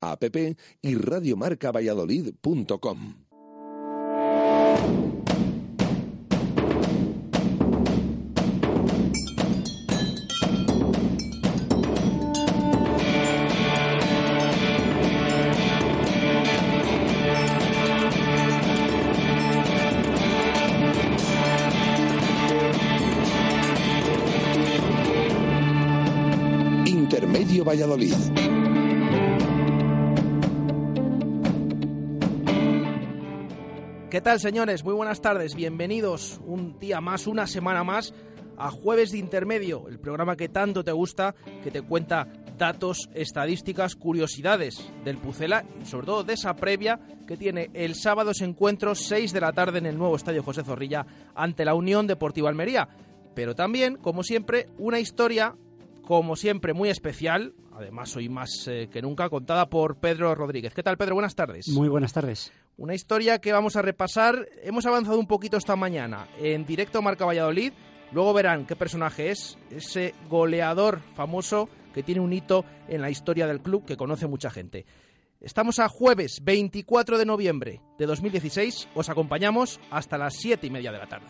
app y radiomarcavalladolid.com. Intermedio Valladolid. ¿Qué tal, señores? Muy buenas tardes. Bienvenidos un día más, una semana más a Jueves de Intermedio, el programa que tanto te gusta, que te cuenta datos, estadísticas, curiosidades del Pucela y sobre todo de esa previa que tiene el sábado ese encuentro 6 de la tarde en el nuevo Estadio José Zorrilla ante la Unión Deportiva Almería. Pero también, como siempre, una historia, como siempre, muy especial, además hoy más eh, que nunca, contada por Pedro Rodríguez. ¿Qué tal, Pedro? Buenas tardes. Muy buenas tardes. Una historia que vamos a repasar. Hemos avanzado un poquito esta mañana en directo Marca Valladolid. Luego verán qué personaje es, ese goleador famoso que tiene un hito en la historia del club que conoce mucha gente. Estamos a jueves 24 de noviembre de 2016. Os acompañamos hasta las 7 y media de la tarde.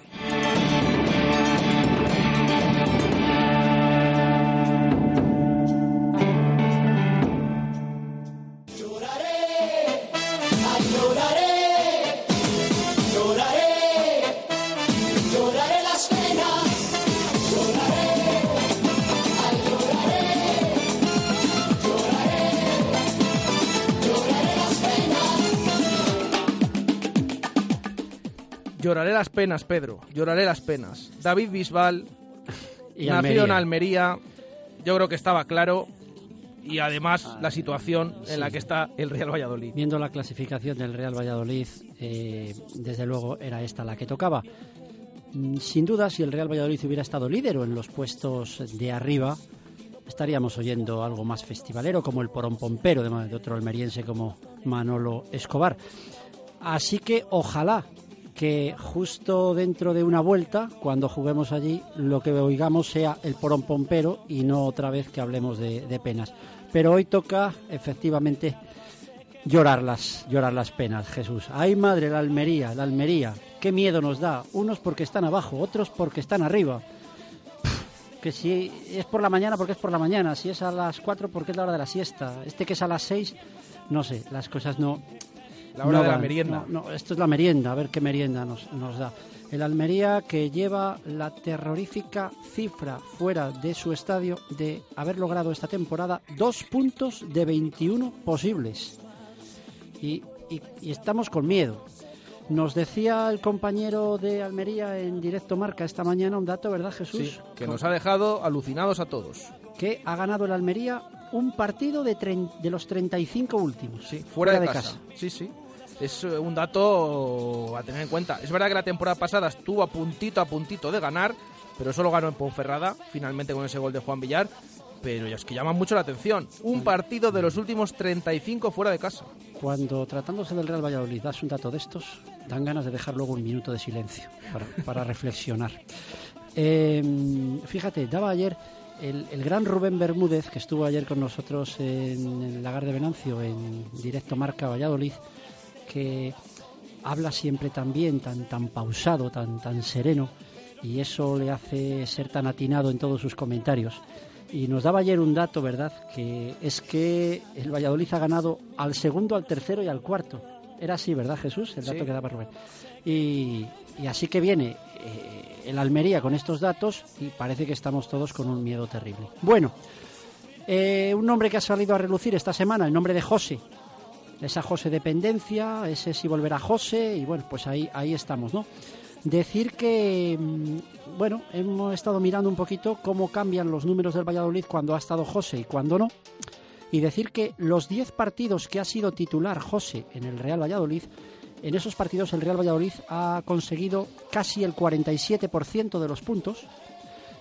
Lloraré las penas, Pedro. Lloraré las penas. David Bisbal, Y nacido en Almería. Almería. Yo creo que estaba claro. Y además la situación en la que está el Real Valladolid. Viendo la clasificación del Real Valladolid, eh, desde luego era esta la que tocaba. Mm, Sin duda, si el Real Valladolid hubiera estado líder o en los puestos de arriba, estaríamos oyendo algo más festivalero, como el porón pompero de otro almeriense como Manolo Escobar. Así que ojalá que justo dentro de una vuelta, cuando juguemos allí, lo que oigamos sea el porón pompero y no otra vez que hablemos de, penas. Pero hoy toca, efectivamente, llorar las, llorar las penas, Jesús. Ay, madre, la Almería, la Almería. Qué miedo nos da. Unos porque están abajo, otros porque están arriba. Que si es por la mañana, porque es por la mañana. Si es a las 4, porque es la hora de la siesta. Este que es a las 6, no sé, las cosas no, La hora no de la van. merienda. No, no, esto es la merienda, a ver qué merienda nos, nos da. El Almería que lleva la terrorífica cifra fuera de su estadio de haber logrado esta temporada dos puntos de 21 posibles. Y, y- y estamos con miedo. Nos decía el compañero de Almería en directo marca esta mañana un dato, ¿verdad Jesús? Sí, que nos ha dejado alucinados a todos. Que ha ganado el Almería un partido de, de los 35 últimos. Sí, fuera, de, casa. Sí, sí. Es eh, un dato a tener en cuenta. Es verdad que la temporada pasada estuvo a puntito, a puntito de ganar, pero solo ganó en Ponferrada, finalmente con ese gol de Juan Villar. Pero es que llama mucho la atención. Un partido de los últimos 35 fuera de casa. Cuando tratándose del Real Valladolid das un dato de estos, dan ganas de dejar luego un minuto de silencio para, para reflexionar. Eh, fíjate, daba ayer el, el gran Rubén Bermúdez, que estuvo ayer con nosotros en el Lagar de Venancio, en directo Marca Valladolid, que habla siempre tan bien, tan, tan pausado, tan, tan sereno, y eso le hace ser tan atinado en todos sus comentarios. Y nos daba ayer un dato, ¿verdad? Que es que el Valladolid ha ganado al segundo, al tercero y al cuarto. Era así, ¿verdad, Jesús? El dato Sí. que daba Rubén. Y, y así que viene eh, el Almería con estos datos y parece que estamos todos con un miedo terrible. Bueno, eh, un nombre que ha salido a relucir esta semana, el nombre de José. Esa José dependencia, ese si volverá José, y bueno, pues ahí, ahí estamos, ¿no? Decir que, mm, bueno, hemos estado mirando un poquito cómo cambian los números del Valladolid cuando ha estado José y cuando no. Y decir que los 10 partidos que ha sido titular José en el Real Valladolid, en esos partidos el Real Valladolid ha conseguido casi el 47% de los puntos,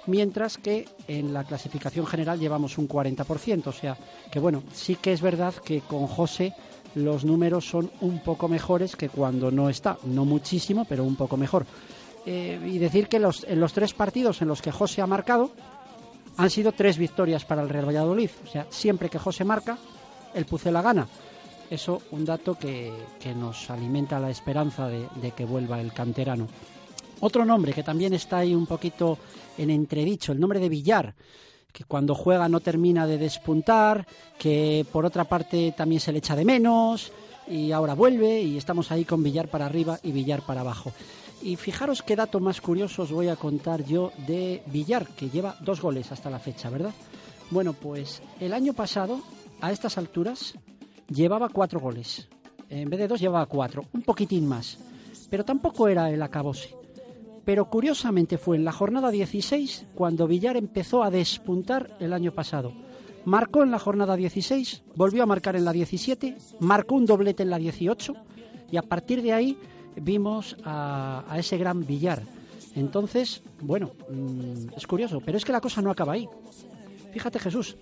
mientras que en la clasificación general llevamos un 40%. O sea que, bueno, sí que es verdad que con José los números son un poco mejores que cuando no está. No muchísimo, pero un poco mejor. Eh, y decir que los, en los tres partidos en los que José ha marcado han sido tres victorias para el Real Valladolid. O sea, siempre que José marca, el Pucela gana. Eso un dato que, que nos alimenta la esperanza de, de que vuelva el canterano. Otro nombre que también está ahí un poquito en entredicho, el nombre de Villar, que cuando juega no termina de despuntar, que por otra parte también se le echa de menos y ahora vuelve y estamos ahí con Villar para arriba y Villar para abajo. Y fijaros qué dato más curioso os voy a contar yo de Villar, que lleva dos goles hasta la fecha, ¿verdad? Bueno, pues el año pasado, a estas alturas, llevaba cuatro goles. En vez de dos, llevaba cuatro, un poquitín más. Pero tampoco era el acabose. Pero curiosamente fue en la jornada 16 cuando Villar empezó a despuntar el año pasado. Marcó en la jornada 16, volvió a marcar en la 17, marcó un doblete en la 18 y a partir de ahí vimos a, ese gran Villar. Entonces, bueno, mmm, es curioso, pero es que la cosa no acaba ahí. Fíjate Jesús,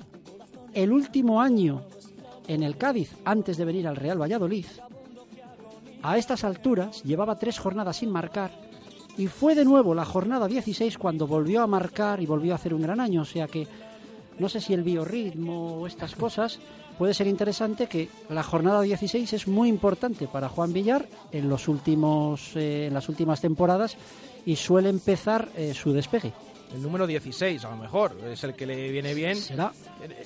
el último año en el Cádiz, antes de venir al Real Valladolid, a estas alturas llevaba tres jornadas sin marcar y fue de nuevo la jornada 16 cuando volvió a marcar y volvió a hacer un gran año. O sea que no sé si el biorritmo o estas cosas puede ser interesante que la jornada 16 es muy importante para Juan Villar en los últimos eh, en las últimas temporadas y suele empezar eh, su despegue. El número 16, a lo mejor, es el que le viene bien. ¿Será?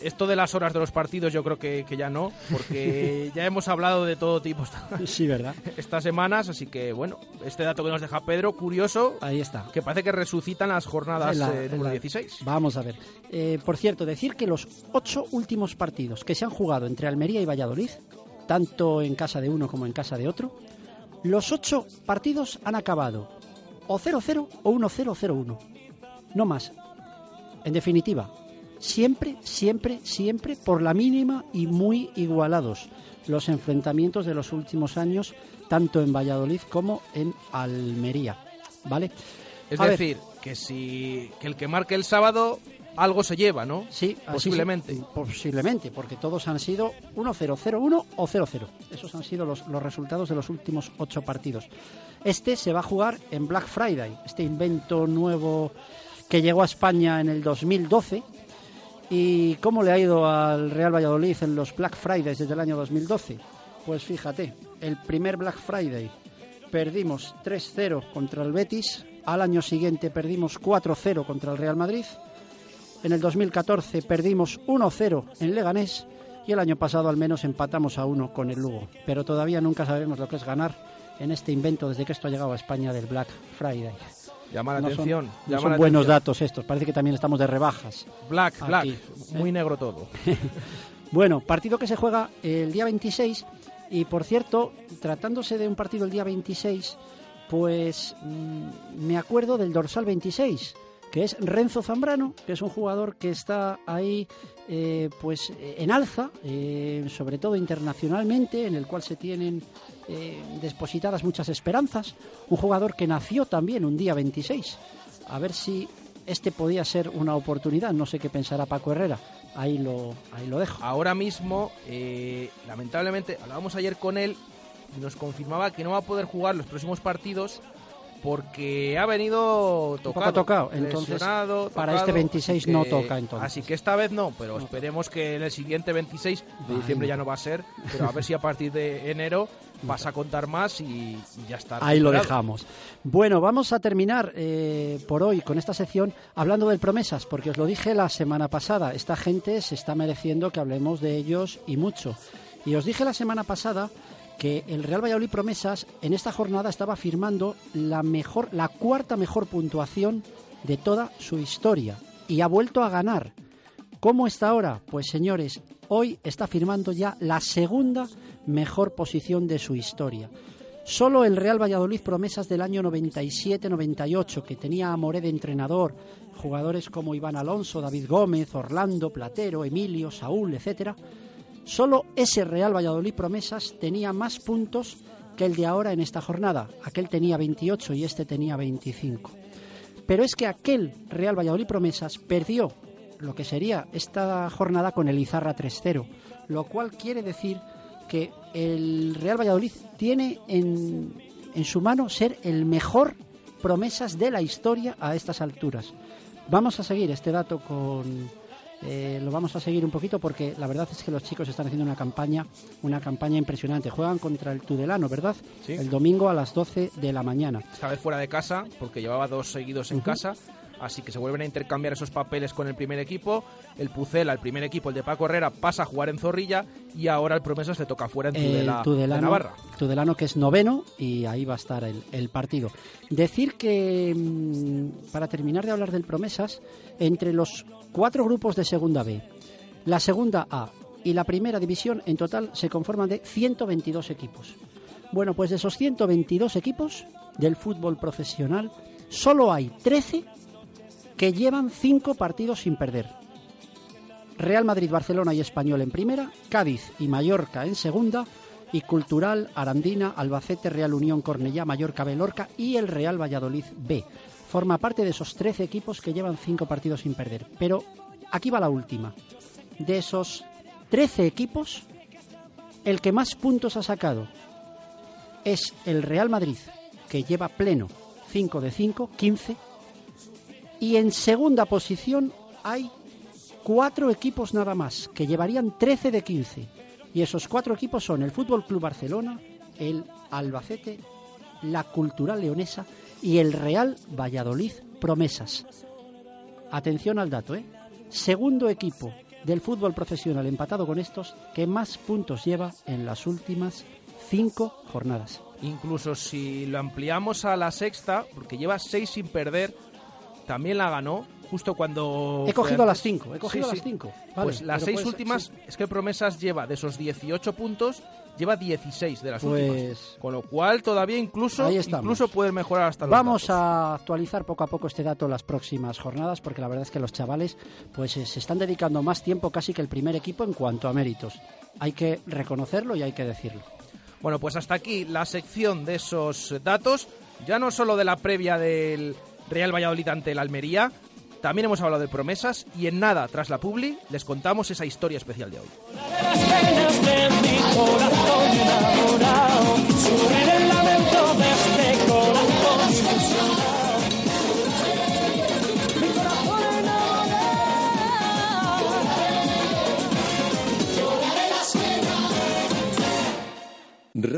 Esto de las horas de los partidos yo creo que, que ya no, porque ya hemos hablado de todo tipo esta- Sí, ¿verdad? estas semanas, así que bueno, este dato que nos deja Pedro, curioso, Ahí está. que parece que resucitan las jornadas la- eh, número la- 16. Vamos a ver. Eh, por cierto, decir que los ocho últimos partidos que se han jugado entre Almería y Valladolid, tanto en casa de uno como en casa de otro, los ocho partidos han acabado o 0-0 o 1-0-0-1. No más. En definitiva, siempre, siempre, siempre por la mínima y muy igualados los enfrentamientos de los últimos años, tanto en Valladolid como en Almería. ¿Vale? Es A ver. decir, que si que el que marque el sábado algo se lleva, ¿no? Sí, Posiblemente. sí, posiblemente, porque todos han sido 1-0, 0-1 o 0-0. Esos han sido los, los resultados de los últimos ocho partidos. Este se va a jugar en Black Friday, este invento nuevo que llegó a España en el 2012. ¿Y cómo le ha ido al Real Valladolid en los Black Fridays desde el año 2012? Pues fíjate, el primer Black Friday perdimos 3-0 contra el Betis, al año siguiente perdimos 4-0 contra el Real Madrid, en el 2014 perdimos 1-0 en Leganés y el año pasado al menos empatamos a 1 con el Lugo. Pero todavía nunca sabemos lo que es ganar en este invento desde que esto ha llegado a España del Black Friday. Llama la No son- atención. no llama son la buenos atención. datos estos, parece que también estamos de rebajas. Black, black. Muy negro todo. Bueno, partido que se juega el día 26 y por cierto, tratándose de un partido el día 26, pues mm, me acuerdo del dorsal 26, que es Renzo Zambrano, que es un jugador que está ahí eh, pues en alza, eh, sobre todo internacionalmente, en el cual se tienen eh, depositadas muchas esperanzas, un jugador que nació también un día 26. A ver si este podía ser una oportunidad, no sé qué pensará Paco Herrera. Ahí lo, ahí lo dejo. Ahora mismo, eh, lamentablemente, hablábamos ayer con él y nos confirmaba que no va a poder jugar los próximos partidos porque ha venido poco tocado, tocado, entonces, para tocado, este 26 así no que- toca, entonces. Así que esta vez no, pero esperemos que en el siguiente 26 de diciembre ya no va a ser, pero a ver si a partir de enero vas a contar más y, y ya está. Ahí lo dejamos. Bueno, vamos a terminar eh, por hoy con esta sección hablando del promesas, porque os lo dije la semana pasada, esta gente se está mereciendo que hablemos de ellos y mucho. Y os dije la semana pasada que el Real Valladolid Promesas en esta jornada estaba firmando la mejor, la cuarta mejor puntuación de toda su historia y ha vuelto a ganar. ¿Cómo está ahora? Pues señores, hoy está firmando ya la segunda mejor posición de su historia. Solo el Real Valladolid promesas del año 97-98, que tenía a Moré de entrenador, jugadores como Iván Alonso, David Gómez, Orlando, Platero, Emilio, Saúl, etcétera. Solo ese Real Valladolid promesas tenía más puntos que el de ahora en esta jornada. Aquel tenía 28 y este tenía 25. Pero es que aquel Real Valladolid promesas perdió lo que sería esta jornada con el Izarra 3-0, lo cual quiere decir que el Real Valladolid tiene en, en su mano ser el mejor promesas de la historia a estas alturas. Vamos a seguir este dato con, eh, lo vamos a seguir un poquito porque la verdad es que los chicos están haciendo una campaña, una campaña impresionante. Juegan contra el Tudelano, ¿verdad? Sí. El domingo a las 12 de la mañana. Esta vez fuera de casa, porque llevaba dos seguidos en casa. Así que se vuelven a intercambiar esos papeles con el primer equipo. El Pucela, el primer equipo, el de Paco Herrera, pasa a jugar en Zorrilla y ahora el Promesas le toca fuera en Tudela, el de Tudelano, Navarra. Tudelano que es noveno y ahí va a estar el, el partido. Decir que, mm, para terminar de hablar del Promesas, entre los cuatro grupos de Segunda B, la Segunda A y la Primera División en total se conforman de 122 equipos. Bueno, pues de esos 122 equipos del fútbol profesional, solo hay 13 que llevan cinco partidos sin perder. Real Madrid, Barcelona y Español en primera, Cádiz y Mallorca en segunda, y Cultural, Arandina, Albacete, Real Unión, Cornellá, Mallorca, Belorca y el Real Valladolid B. Forma parte de esos 13 equipos que llevan cinco partidos sin perder. Pero aquí va la última. De esos 13 equipos, el que más puntos ha sacado es el Real Madrid, que lleva pleno 5 de 5, 15. Y en segunda posición hay cuatro equipos nada más, que llevarían 13 de 15. Y esos cuatro equipos son el Fútbol Club Barcelona, el Albacete, la Cultural Leonesa y el Real Valladolid Promesas. Atención al dato, ¿eh? Segundo equipo del fútbol profesional empatado con estos que más puntos lleva en las últimas cinco jornadas. Incluso si lo ampliamos a la sexta, porque lleva seis sin perder, también la ganó justo cuando... He cogido las cinco, he cogido Sí, las sí. cinco. pues las seis últimas, sí. es que Promesas lleva de esos 18 puntos, lleva 16 de las Pues- últimas. Con lo cual todavía incluso, incluso puede mejorar hasta los Vamos datos. a actualizar poco a poco este dato las próximas jornadas porque la verdad es que los chavales pues eh, se están dedicando más tiempo casi que el primer equipo en cuanto a méritos. Hay que reconocerlo y hay que decirlo. Bueno, pues hasta aquí la sección de esos datos, ya no solo de la previa del Real Valladolid ante el Almería, también hemos hablado de promesas y en nada, tras la publi, les contamos esa historia especial de hoy.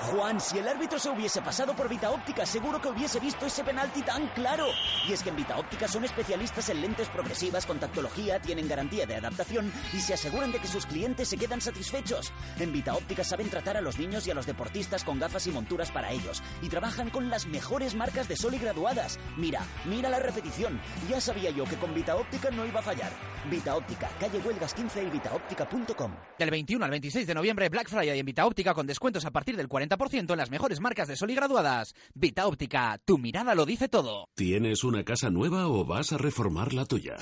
Juan, si el árbitro se hubiese pasado por Vita Óptica, seguro que hubiese visto ese penalti tan claro. Y es que en Vita Óptica son especialistas en lentes progresivas con tactología, tienen garantía de adaptación y se aseguran de que sus clientes se quedan satisfechos. En Vita Óptica saben tratar a los niños y a los deportistas con gafas y monturas para ellos y trabajan con las mejores marcas de sol y graduadas. Mira, mira la repetición. Ya sabía yo que con Vita Óptica no iba a fallar. Vita Óptica, calle Huelgas 15 y vitaóptica.com. Del 21 al 26 de noviembre, Black Friday en Vita Óptica con descuentos a partir del 40% en las mejores marcas de sol y graduadas. Vita Óptica, tu mirada lo dice todo. ¿Tienes una casa nueva o vas a reformar la tuya?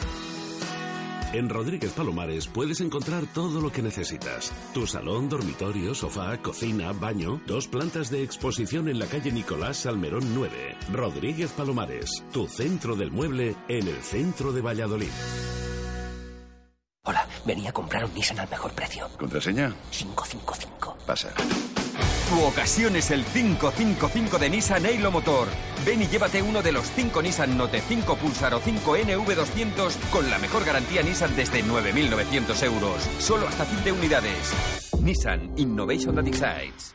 En Rodríguez Palomares puedes encontrar todo lo que necesitas. Tu salón, dormitorio, sofá, cocina, baño, dos plantas de exposición en la calle Nicolás Salmerón 9. Rodríguez Palomares, tu centro del mueble en el centro de Valladolid. Hola, venía a comprar un Nissan al mejor precio. ¿Contraseña? 555. Pasa. Tu ocasión es el 555 de Nissan Eilo Motor. Ven y llévate uno de los 5 Nissan Note 5 Pulsar o 5 NV200 con la mejor garantía Nissan desde 9.900 euros. Solo hasta fin de unidades. Nissan Innovation that excites.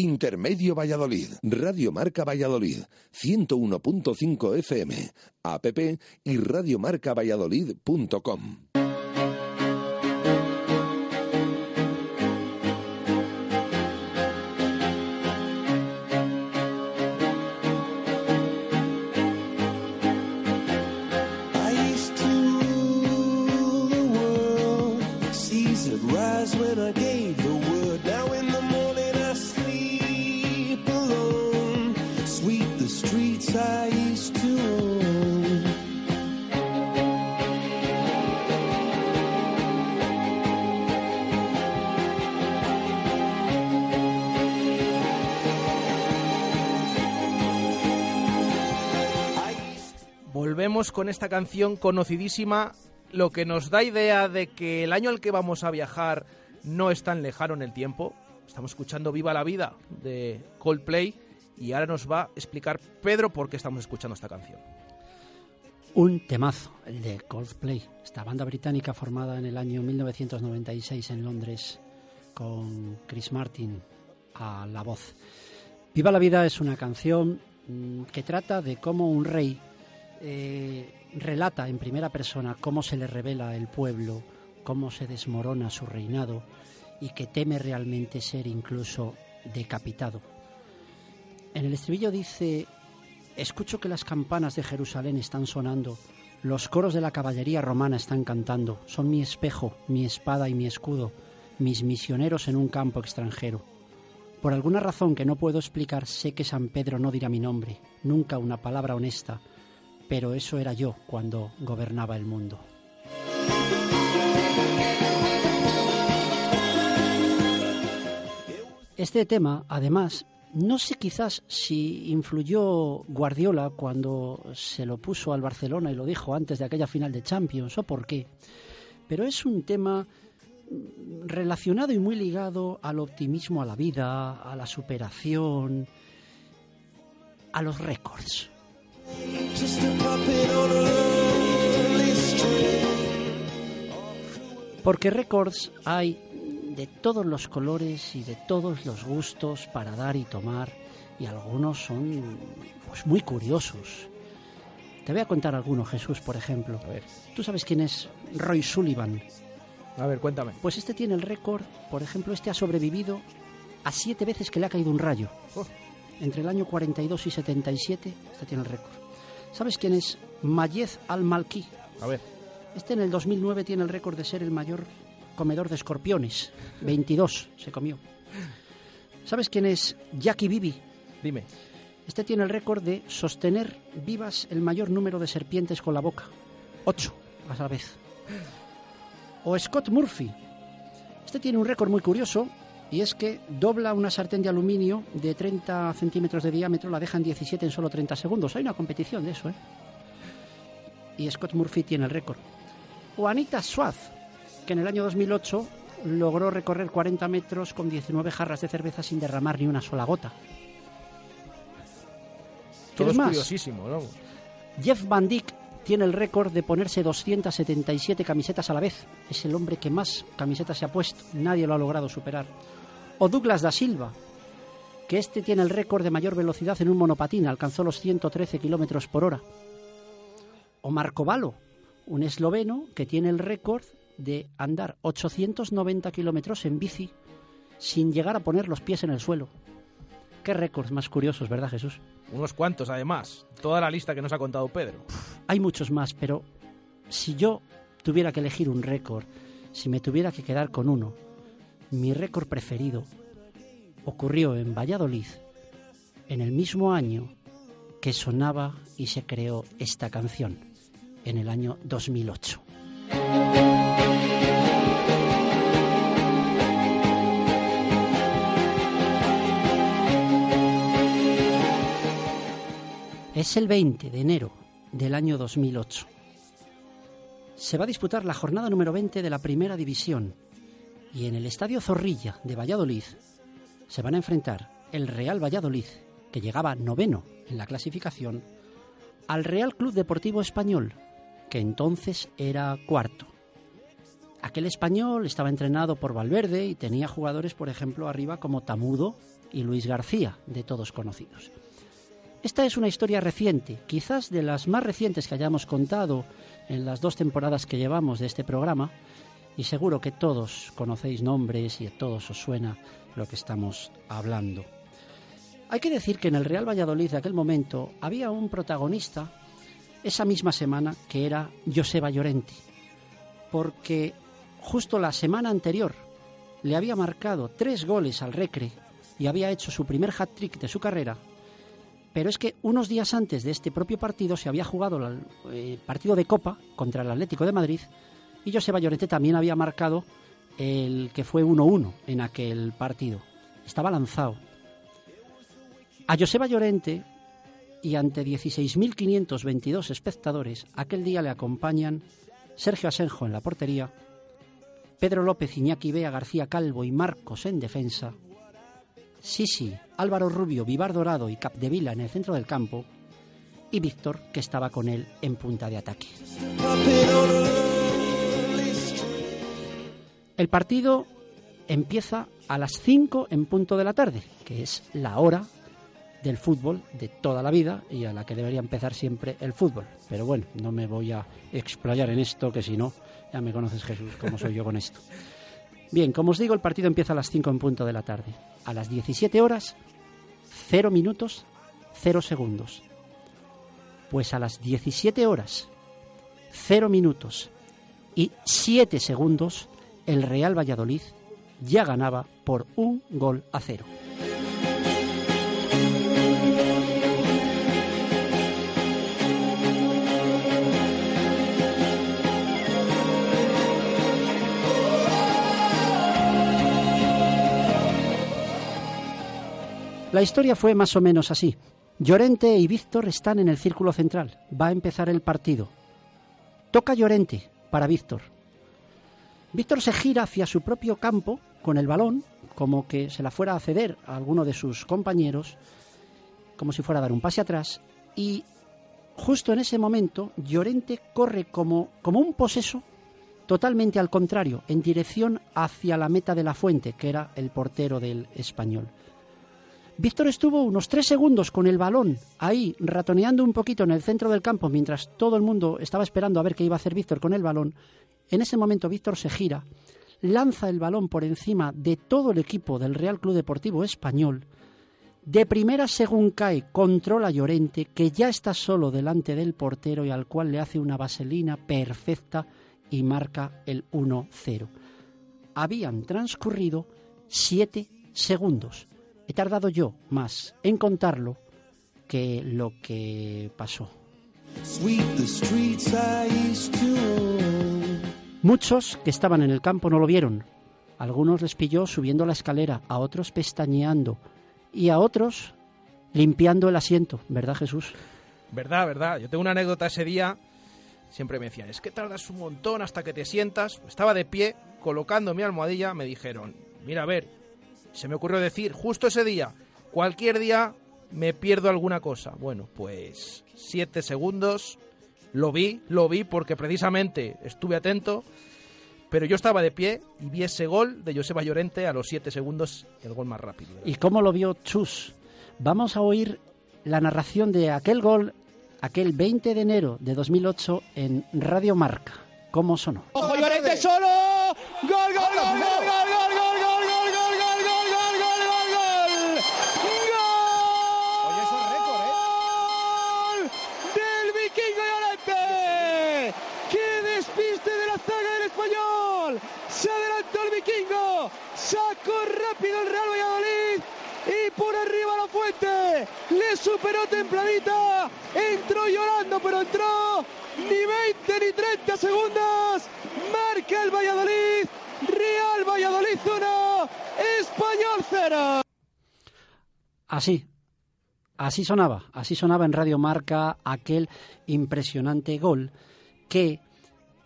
Intermedio Valladolid, Radio Marca Valladolid, 101.5 FM, app y radiomarcavalladolid.com. con esta canción conocidísima, lo que nos da idea de que el año al que vamos a viajar no es tan lejano en el tiempo. Estamos escuchando Viva la Vida de Coldplay y ahora nos va a explicar Pedro por qué estamos escuchando esta canción. Un temazo, el de Coldplay, esta banda británica formada en el año 1996 en Londres con Chris Martin a la voz. Viva la vida es una canción mm, que trata de cómo un rey eh, relata en primera persona cómo se le revela el pueblo, cómo se desmorona su reinado y que teme realmente ser incluso decapitado. En el estribillo dice, escucho que las campanas de Jerusalén están sonando, los coros de la caballería romana están cantando, son mi espejo, mi espada y mi escudo, mis misioneros en un campo extranjero. Por alguna razón que no puedo explicar, sé que San Pedro no dirá mi nombre, nunca una palabra honesta, pero eso era yo cuando gobernaba el mundo. Este tema, además, no sé quizás si influyó Guardiola cuando se lo puso al Barcelona y lo dijo antes de aquella final de Champions o por qué, pero es un tema relacionado y muy ligado al optimismo a la vida, a la superación, a los récords. Porque récords hay de todos los colores y de todos los gustos para dar y tomar y algunos son pues muy curiosos. Te voy a contar alguno, Jesús, por ejemplo. A ver, ¿Tú sabes quién es Roy Sullivan? a ver, cuéntame. Pues este tiene el récord, por ejemplo, este ha sobrevivido a siete veces que le ha caído un rayo. Oh. Entre el año 42 y 77, este tiene el récord. ¿Sabes quién es Mayez Al-Malki? A ver, Este en el 2009 tiene el récord de ser el mayor comedor de escorpiones. 22 se comió. ¿Sabes quién es Jackie Bibi? dime. Este tiene el récord de sostener vivas el mayor número de serpientes con la boca. Ocho a la vez. O Scott Murphy. Este tiene un récord muy curioso y es que dobla una sartén de aluminio de 30 centímetros de diámetro, la deja en 17 en solo 30 segundos. Hay una competición de eso, ¿eh? Y Scott Murphy tiene el récord. O Anita que en el año 2008 logró recorrer 40 metros con 19 jarras de cerveza sin derramar ni una sola gota. Todo ¿Quieres es más? curiosísimo, ¿no? Jeff Van Dyke tiene el récord de ponerse 277 camisetas a la vez. Es el hombre que más camisetas se ha puesto. Nadie lo ha logrado superar. O Douglas da Silva, que este tiene el récord de mayor velocidad en un monopatín. Alcanzó los 113 kilómetros por hora. O Marco Valo, un esloveno que tiene el récord de andar 890 kilómetros en bici sin llegar a poner los pies en el suelo. Qué récords más curiosos, ¿verdad, Jesús? Unos cuantos, además. Toda la lista que nos ha contado Pedro. Hay muchos más, pero si yo tuviera que elegir un récord, si me tuviera que quedar con uno, mi récord preferido ocurrió en Valladolid en el mismo año que sonaba y se creó esta canción, en el año 2008. Es el 20 de enero del año 2008. Se va a disputar la jornada número 20 de la Primera División y en el Estadio Zorrilla de Valladolid se van a enfrentar el Real Valladolid, que llegaba noveno en la clasificación, al Real Club Deportivo Español, que entonces era cuarto. Aquel español estaba entrenado por Valverde y tenía jugadores, por ejemplo, arriba como Tamudo y Luis García, de todos conocidos. Esta es una historia reciente, quizás de las más recientes que hayamos contado en las dos temporadas que llevamos de este programa, y seguro que todos conocéis nombres y a todos os suena lo que estamos hablando. Hay que decir que en el Real Valladolid de aquel momento había un protagonista esa misma semana que era Joseba Llorenti, porque justo la semana anterior le había marcado tres goles al Recre y había hecho su primer hat-trick de su carrera pero es que unos días antes de este propio partido se había jugado el eh, partido de Copa contra el Atlético de Madrid y Joseba Llorente también había marcado el que fue 1-1 en aquel partido. Estaba lanzado. A Joseba Llorente y ante 16.522 espectadores, aquel día le acompañan Sergio Asenjo en la portería, Pedro López, Iñaki Bea, García Calvo y Marcos en defensa, Sisi, Álvaro Rubio, Vivar Dorado y Capdevila en el centro del campo, y Víctor, que estaba con él en punta de ataque. El partido empieza a las 5 en punto de la tarde, que es la hora del fútbol de toda la vida y a la que debería empezar siempre el fútbol. Pero bueno, no me voy a explayar en esto, que si no, ya me conoces Jesús, cómo soy yo con esto. Bien, como os digo, el partido empieza a las 5 en punto de la tarde. A las 17 horas, 0 minutos, 0 segundos. Pues a las 17 horas, 0 minutos y 7 segundos, el Real Valladolid ya ganaba por un gol a cero. La historia fue más o menos así. Llorente y Víctor están en el círculo central. Va a empezar el partido. Toca Llorente para Víctor. Víctor se gira hacia su propio campo con el balón, como que se la fuera a ceder a alguno de sus compañeros, como si fuera a dar un pase atrás, y justo en ese momento Llorente corre como, como un poseso, totalmente al contrario, en dirección hacia la meta de la fuente, que era el portero del español. Víctor estuvo unos tres segundos con el balón ahí, ratoneando un poquito en el centro del campo, mientras todo el mundo estaba esperando a ver qué iba a hacer Víctor con el balón. En ese momento Víctor se gira, lanza el balón por encima de todo el equipo del Real Club Deportivo Español. De primera, según cae, controla Llorente, que ya está solo delante del portero y al cual le hace una vaselina perfecta y marca el 1-0. Habían transcurrido siete segundos. He tardado yo más en contarlo que lo que pasó. Muchos que estaban en el campo no lo vieron. Algunos les pilló subiendo la escalera, a otros pestañeando y a otros limpiando el asiento, ¿verdad Jesús? Verdad, verdad. Yo tengo una anécdota ese día. Siempre me decían, es que tardas un montón hasta que te sientas. Estaba de pie, colocando mi almohadilla, me dijeron, mira, a ver, se me ocurrió decir justo ese día, cualquier día me pierdo alguna cosa. Bueno, pues siete segundos, lo vi, lo vi porque precisamente estuve atento, pero yo estaba de pie y vi ese gol de Joseba Llorente a los siete segundos, el gol más rápido. ¿Y cómo lo vio Chus? Vamos a oír la narración de aquel gol, aquel 20 de enero de 2008 en Radio Marca. ¿Cómo sonó? ¡Ojo Llorente solo! ¡Gol, gol, gol, gol, gol, gol, gol, sacó rápido el Real Valladolid y por arriba la fuente le superó templadita, entró llorando pero entró, ni 20 ni 30 segundos, marca el Valladolid, Real Valladolid 1, Español 0. Así, así sonaba, así sonaba en Radio Marca aquel impresionante gol que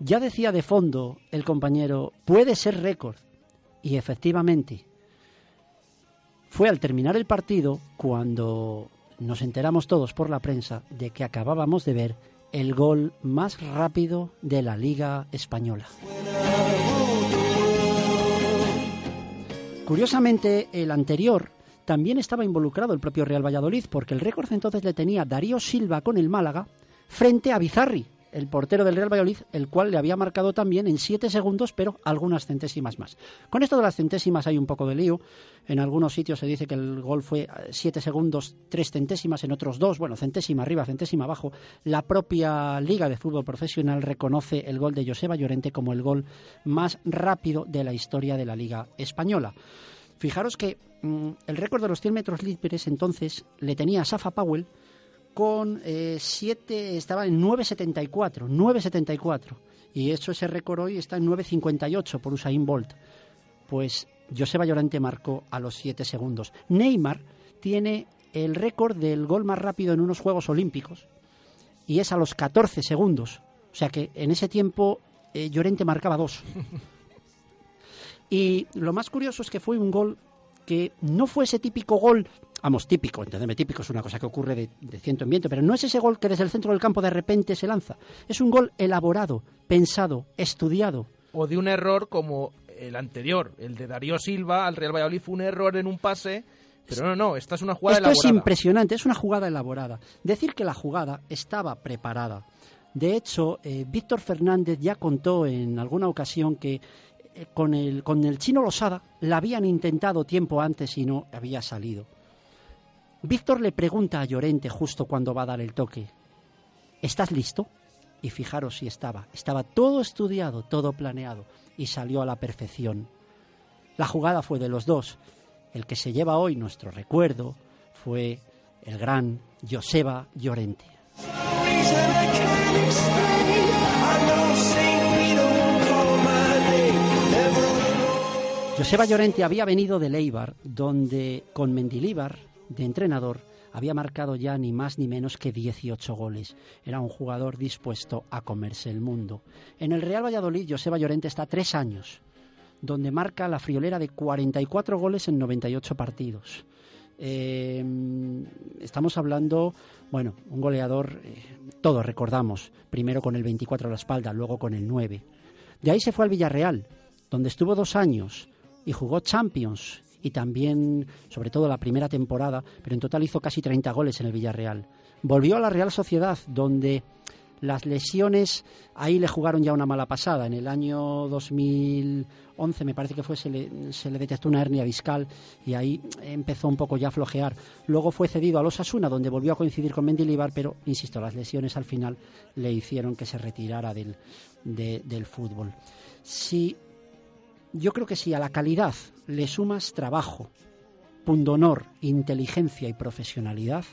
ya decía de fondo el compañero, puede ser récord. Y efectivamente, fue al terminar el partido cuando nos enteramos todos por la prensa de que acabábamos de ver el gol más rápido de la Liga Española. Curiosamente, el anterior también estaba involucrado el propio Real Valladolid, porque el récord entonces le tenía Darío Silva con el Málaga frente a Bizarri, el portero del Real Valladolid, el cual le había marcado también en siete segundos, pero algunas centésimas más. Con esto de las centésimas hay un poco de lío. En algunos sitios se dice que el gol fue siete segundos, tres centésimas, en otros dos, bueno, centésima arriba, centésima abajo. La propia Liga de Fútbol Profesional reconoce el gol de Joseba Llorente como el gol más rápido de la historia de la Liga Española. Fijaros que mm, el récord de los 100 metros libres entonces le tenía Safa Powell con 7, estaba en 9.74, 9.74. Y hecho ese récord hoy está en 9.58 por Usain Bolt. Pues Joseba Llorente marcó a los 7 segundos. Neymar tiene el récord del gol más rápido en unos Juegos Olímpicos y es a los 14 segundos. O sea que en ese tiempo eh, Llorente marcaba dos. y lo más curioso es que fue un gol que no fue ese típico gol, vamos, típico, entendeme, típico es una cosa que ocurre de, de ciento en viento, pero no es ese gol que desde el centro del campo de repente se lanza. Es un gol elaborado, pensado, estudiado. O de un error como el anterior, el de Darío Silva al Real Valladolid, fue un error en un pase. Pero no, no, esta es una jugada Esto elaborada. es impresionante, es una jugada elaborada. Decir que la jugada estaba preparada. De hecho, eh, Víctor Fernández ya contó en alguna ocasión que eh, con, el, con el chino Losada la habían intentado tiempo antes y no había salido. Víctor le pregunta a Llorente justo cuando va a dar el toque, ¿estás listo? Y fijaros si estaba. Estaba todo estudiado, todo planeado y salió a la perfección. La jugada fue de los dos. El que se lleva hoy nuestro recuerdo fue el gran Joseba Llorente. Joseba Llorente había venido de Leibar, donde con Mendilíbar de entrenador había marcado ya ni más ni menos que 18 goles. Era un jugador dispuesto a comerse el mundo. En el Real Valladolid, Joseba Llorente está tres años, donde marca la friolera de 44 goles en 98 partidos. Eh, estamos hablando, bueno, un goleador, eh, todos recordamos, primero con el 24 a la espalda, luego con el 9. De ahí se fue al Villarreal, donde estuvo dos años y jugó Champions y también, sobre todo la primera temporada, pero en total hizo casi 30 goles en el Villarreal. Volvió a la Real Sociedad, donde las lesiones ahí le jugaron ya una mala pasada. En el año 2011 me parece que fue se le, se le detectó una hernia discal y ahí empezó un poco ya a flojear. Luego fue cedido a los Asuna, donde volvió a coincidir con Mendilibar, pero insisto, las lesiones al final le hicieron que se retirara del, de, del fútbol. Si yo creo que si a la calidad le sumas trabajo, pundonor, inteligencia y profesionalidad,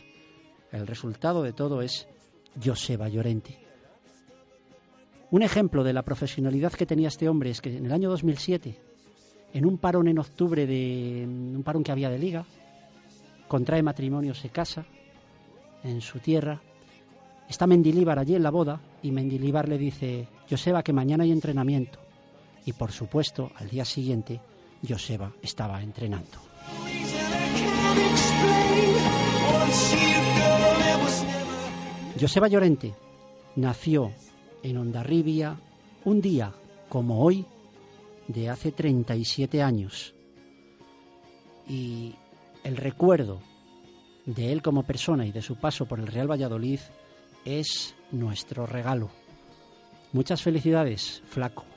el resultado de todo es Joseba Llorente. Un ejemplo de la profesionalidad que tenía este hombre es que en el año 2007, en un parón en octubre de un parón que había de liga, contrae matrimonio, se casa en su tierra, está Mendilíbar allí en la boda y Mendilíbar le dice, Joseba, que mañana hay entrenamiento. Y por supuesto, al día siguiente, Joseba estaba entrenando. Joseba Llorente nació en Ondarribia un día como hoy de hace 37 años. Y el recuerdo de él como persona y de su paso por el Real Valladolid es nuestro regalo. Muchas felicidades, flaco.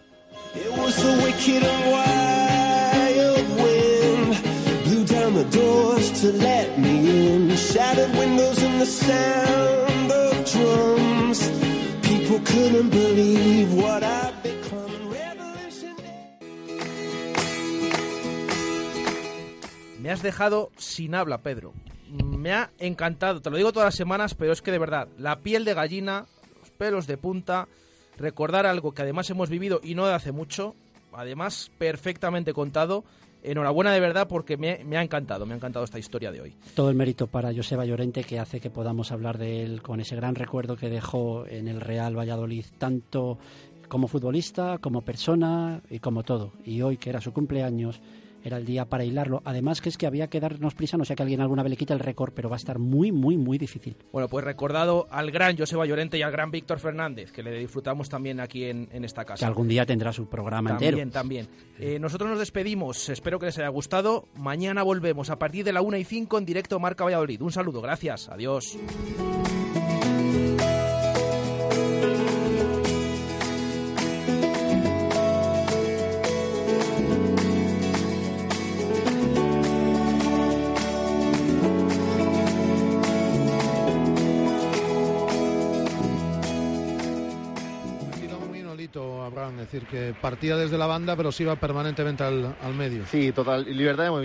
Me has dejado sin habla, Pedro. Me ha encantado, te lo digo todas las semanas, pero es que de verdad, la piel de gallina, los pelos de punta, recordar algo que además hemos vivido y no de hace mucho, además perfectamente contado. Enhorabuena de verdad porque me, me ha encantado, me ha encantado esta historia de hoy. Todo el mérito para Joseba Llorente que hace que podamos hablar de él con ese gran recuerdo que dejó en el Real Valladolid, tanto como futbolista, como persona y como todo. Y hoy, que era su cumpleaños, era el día para hilarlo. Además que es que había que darnos prisa, no sé que alguien alguna vez le quita el récord, pero va a estar muy, muy, muy difícil. Bueno, pues recordado al gran Joseba Llorente y al gran Víctor Fernández, que le disfrutamos también aquí en, en esta casa. Que algún día tendrá su programa También, entero. también. Eh, nosotros nos despedimos, espero que les haya gustado. Mañana volvemos a partir de la 1 y 5 en directo Marca Valladolid. Un saludo, gracias, adiós. Es decir, que partía desde la banda, pero se iba permanentemente al, al medio. Sí, total. Libertad de movimiento.